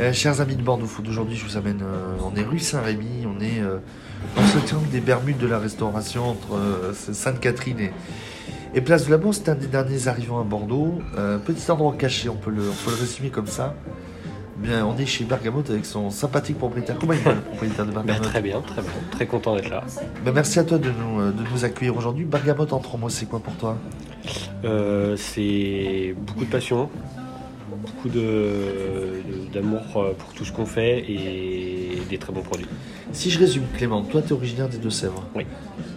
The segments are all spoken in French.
Euh, chers amis de Bordeaux Food, aujourd'hui je vous amène, euh, on est rue Saint-Rémy, on est euh, dans ce triangle des Bermudes de la restauration entre Sainte-Catherine et, et Place de la Bourse. C'est un des derniers arrivants à Bordeaux. Petit endroit caché, on peut, le, on peut le résumer comme ça. Bien, on est chez Bergamote avec son sympathique propriétaire. Comment il va le propriétaire de Bah, Bergamote très bien, très bien. Très content d'être là. Ben, Merci à toi de nous, de nous accueillir aujourd'hui. Bergamote en trois mots, c'est quoi pour toi? C'est beaucoup de passion, beaucoup d'amour euh, pour tout ce qu'on fait et des très bons produits. Si je résume, Clément, toi tu es originaire des Deux-Sèvres. Oui.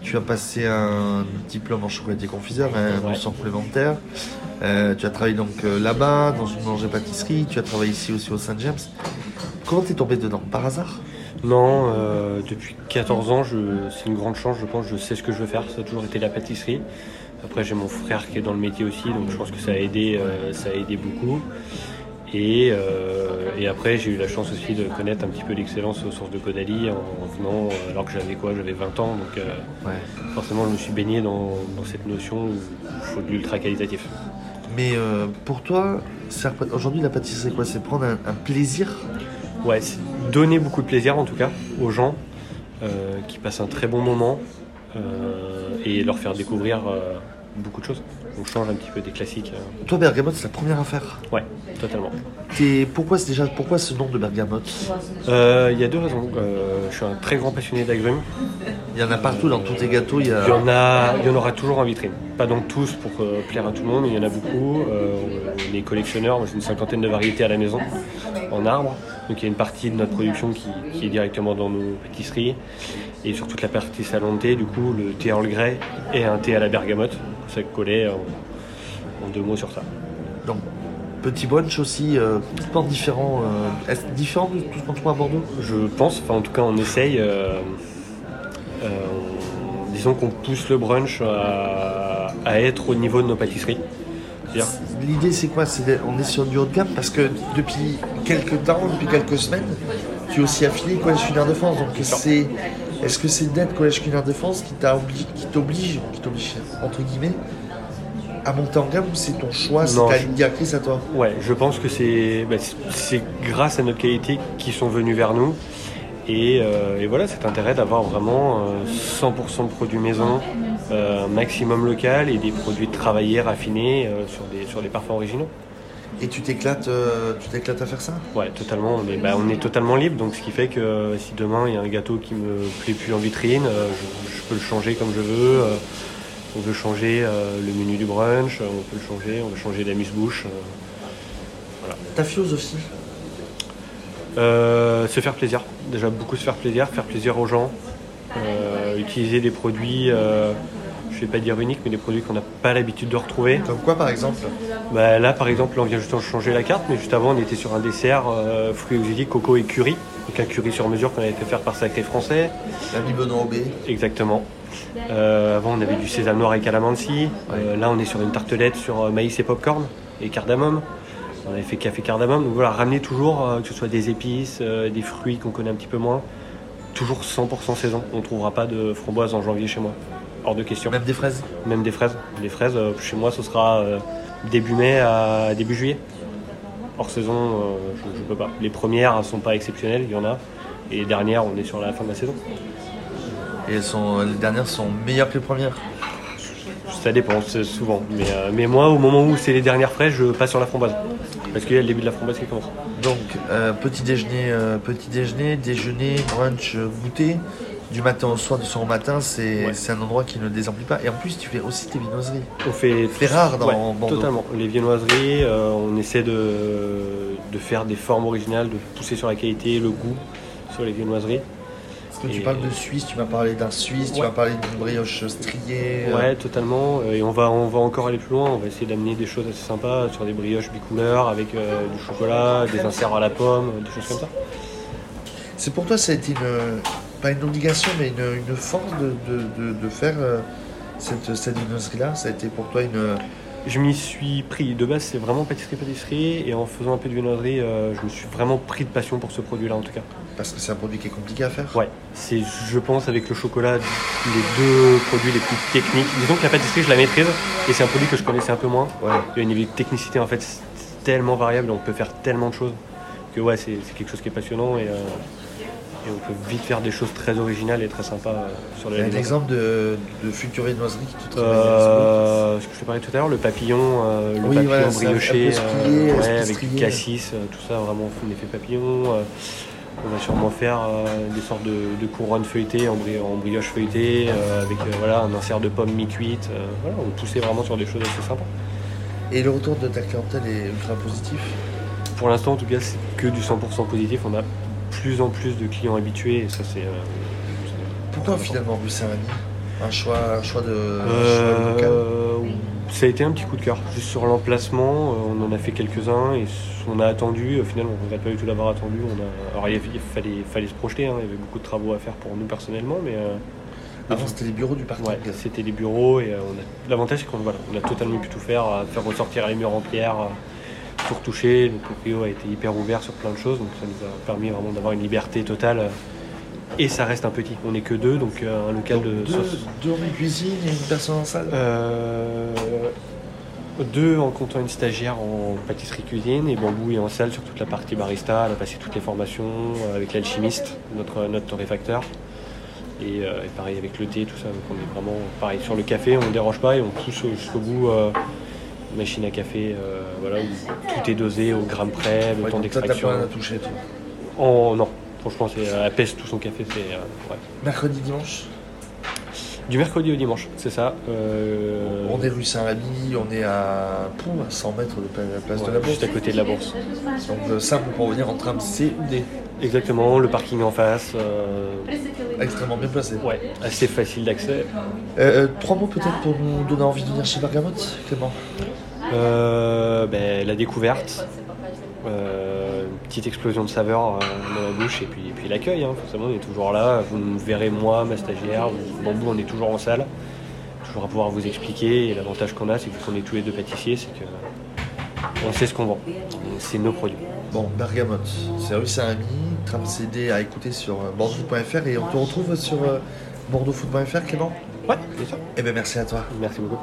Tu as passé un diplôme en chocolatier confiseur, un Ouais. mention complémentaire. Euh, tu as travaillé donc euh, là-bas, dans une boulangerie-pâtisserie. Tu as travaillé ici aussi au Saint-James. Comment t'es tombé dedans? Par hasard? Non, euh, depuis 14 ans, c'est une grande chance, je pense, je sais ce que je veux faire. Ça a toujours été la pâtisserie. Après, j'ai mon frère qui est dans le métier aussi, donc je pense que ça a aidé, euh, ça a aidé beaucoup. Et, euh, et après, j'ai eu la chance aussi de connaître un petit peu l'excellence aux sources de Caudalie en, en venant, euh, alors que j'avais quoi J'avais 20 ans, donc euh, Ouais. forcément, je me suis baigné dans, dans cette notion où il faut de l'ultra qualitatif. Mais euh, pour toi, aujourd'hui la pâtisserie, c'est quoi? C'est prendre un, un plaisir? Ouais, c'est donner beaucoup de plaisir en tout cas aux gens qui passent un très bon moment et leur faire découvrir euh, beaucoup de choses. On change un petit peu des classiques. euh. Toi, Bergamote, c'est la première affaire. Ouais, totalement. T'es- Pourquoi, c'est déjà, pourquoi ce nom de Bergamote Euh, Il y a deux raisons. Euh, je suis un très grand passionné d'agrumes. Il y en a partout dans tous tes gâteaux. Il y a... Il y en a, il y en aura toujours en vitrine. Pas donc tous pour euh, plaire à tout le monde, mais il y en a beaucoup. Euh, on est collectionneurs, j'ai une cinquantaine de variétés à la maison en arbre. Donc il y a une partie de notre production qui, qui est directement dans nos pâtisseries. Et sur toute la partie salon de thé, du coup, le thé Earl Grey et un thé à la bergamote. Ça collait en, en deux mots sur ça. Donc, petit brunch aussi, euh, complètement différent. euh, est-ce différent de tout ce qu'on trouve à Bordeaux? Je pense, enfin en tout cas on essaye, euh, euh, on- disons qu'on pousse le brunch à, à être au niveau de nos pâtisseries. L'idée, c'est quoi? On est sur du haut de gamme parce que depuis quelques temps, depuis quelques semaines, tu es aussi affilié au Collège Culinaire de France. Donc, c'est, est-ce que c'est d'être Collège Culinaire de France qui, t'oblige, qui t'oblige, entre guillemets, à monter en gamme ou c'est ton choix, c'est ta ligne directrice à toi? Ouais, je pense que c'est bah, c'est- grâce à notre qualité qu'ils sont venus vers nous. Et, euh, et voilà, cet intérêt d'avoir vraiment euh, 100% de produits maison, euh, un maximum local et des produits travaillés, raffinés euh, sur, des, sur des parfums originaux. Et tu t'éclates, euh, tu t'éclates à faire ça? Ouais, totalement. On est, bah, on est totalement libre, donc ce qui fait que euh, si demain il y a un gâteau qui me plaît plus en vitrine, euh, je, je peux le changer comme je veux. on veut changer le menu du brunch, on peut le changer, on veut changer l'amuse-bouche. euh. Ta philosophie? Euh, se faire plaisir, déjà beaucoup se faire plaisir, faire plaisir aux gens, euh, utiliser des produits, euh, je vais pas dire uniques, mais des produits qu'on n'a pas l'habitude de retrouver. Comme quoi, par exemple Bah, là par exemple, on vient juste de changer la carte, mais juste avant on était sur un dessert euh, fruits exotiques, coco et curry, donc un curry sur mesure qu'on avait fait faire par Sacré Français, L'ami Benoît Aubé exactement. Euh, avant on avait du sésame noir et calamansi, Euh, là on est sur une tartelette sur euh, maïs et popcorn et cardamome. On avait fait café cardamome, donc voilà, ramener toujours, que ce soit des épices, des fruits qu'on connaît un petit peu moins, toujours 100% saison. On ne trouvera pas de framboises en janvier chez moi, hors de question. Même des fraises Même des fraises. Les fraises, euh, chez moi, ce sera euh, début mai à début juillet. Hors saison, euh, je, je peux pas. Les premières sont pas exceptionnelles, il y en a. Et les dernières, on est sur la fin de la saison. Et elles sont, les dernières sont meilleures que les premières? Ça dépend, souvent. Mais, euh, mais moi, au moment où c'est les dernières fraises, je passe sur la framboise. Parce qu'il y a le début de la framboise qui commence. Donc, euh, petit déjeuner, euh, petit déjeuner, déjeuner, brunch, goûter, du matin au soir, du soir au matin, c'est Ouais. un endroit qui ne désemplit pas. Et en plus, tu fais aussi tes viennoiseries. On fait C'est rare dans Ouais, Bordeaux. Totalement. Les viennoiseries, euh, on essaie de, de faire des formes originales, de pousser sur la qualité, le goût sur les viennoiseries. Parce que tu parles de Suisse, tu m'as parlé d'un Suisse, tu m'as parlé d'une brioche striée. euh, Ouais, totalement. Et on va, on va encore aller plus loin. On va essayer d'amener des choses assez sympas sur des brioches bicouleurs avec euh, du chocolat, des inserts à la pomme, des choses comme ça. C'est pour toi, ça a été une, pas une obligation, mais une, une force de, de, de, de faire euh, cette, cette viennoiserie-là. Ça a été pour toi une. Je m'y suis pris. De base, c'est vraiment pâtisserie-pâtisserie. Et en faisant un peu de viennoiserie, euh, je me suis vraiment pris de passion pour ce produit-là, en tout cas. Parce que c'est un produit qui est compliqué à faire. Ouais, c'est, je pense, avec le chocolat, les deux produits les plus techniques. Disons que la pâtisserie, je la maîtrise, et c'est un produit que je connaissais un peu moins. Ouais. Et au niveau de technicité, en fait, c'est tellement variable, on peut faire tellement de choses que ouais, c'est c'est quelque chose qui est passionnant et, euh, et on peut vite faire des choses très originales et très sympas euh, sur Il le y a un exemple de, de futurée de noiserie qui te travaille Euh, ce que je te parlais tout à l'heure, le papillon, euh, le Oui, papillon voilà, brioché, euh, ouais, avec du cassis, tout ça vraiment un effet papillon. euh, on va sûrement faire des sortes de, de couronnes feuilletées en, bri- en brioche feuilletée, avec voilà, un insert de pommes mi-cuites. euh, voilà, on poussait vraiment sur des choses assez sympas. Et le retour de ta clientèle est ultra positif? Pour l'instant, en tout cas, c'est que du 100% positif. On a plus en plus de clients habitués et ça, c'est. euh, Pourquoi finalement Saint-Rémy un choix, un choix de un choix local? Euh, ça a été un petit coup de cœur. Juste sur l'emplacement, euh, on en a fait quelques-uns et on a attendu. Au final, on ne regrette pas du tout d'avoir attendu. On a... Alors, il, fallait, fallait se projeter. hein. Il y avait beaucoup de travaux à faire pour nous personnellement, mais euh, Avant c'était les bureaux du parking. ouais, c'était les bureaux et euh, on a... l'avantage, c'est qu'on voilà, on a totalement pu tout faire, faire ressortir les murs en pierre, tout retoucher. Le proprio a été hyper ouvert sur plein de choses, donc ça nous a permis vraiment d'avoir une liberté totale. Et ça reste un petit. On n'est que deux, donc euh, un local de deux, 60 deux en cuisine et une personne en salle. Euh, deux en comptant une stagiaire en pâtisserie cuisine et Bambou est en salle sur toute la partie barista. Elle a passé toutes les formations euh, avec l'alchimiste, notre, notre torréfacteur. Et, euh, et pareil avec le thé, tout ça. Donc on est vraiment pareil sur le café, on ne dérange pas et on pousse au- jusqu'au bout. euh, machine à café, euh, voilà, où tout est dosé au gramme près, le Ouais, temps donc toi, t'as d'extraction. pas rien à toucher toi. Oh non, franchement, c'est, elle pèse tout son café. C'est, euh, ouais. Mercredi, dimanche Du mercredi au dimanche, c'est ça. Euh, On est rue Saint-Rémy, on est à, à 100 mètres de la place de la Bourse. juste à côté de la bourse. Donc euh, simple pour venir en tram C ou D. Exactement, le parking en face. euh, Extrêmement bien placé. ouais, assez facile d'accès. Euh, euh, trois mots peut-être pour nous donner envie de venir chez Bergamote, Clément? Euh, ben, la découverte, euh, une petite explosion de saveurs euh, dans la bouche et puis, et puis l'accueil. Hein, forcément, on est toujours là. Vous me verrez moi, ma stagiaire, ou Bambou, on est toujours en salle. Toujours à pouvoir vous expliquer. Et l'avantage qu'on a, c'est que vu qu'on est tous les deux pâtissiers, c'est que on sait ce qu'on vend. C'est nos produits. Bon, Bergamote, c'est rue Saint-Rémy, tram CD à écouter sur euh, bordeauxfoot.fr et on te retrouve sur euh, bordeauxfoot.fr, Clément? Ouais, c'est ça. Eh bien merci à toi. Merci beaucoup.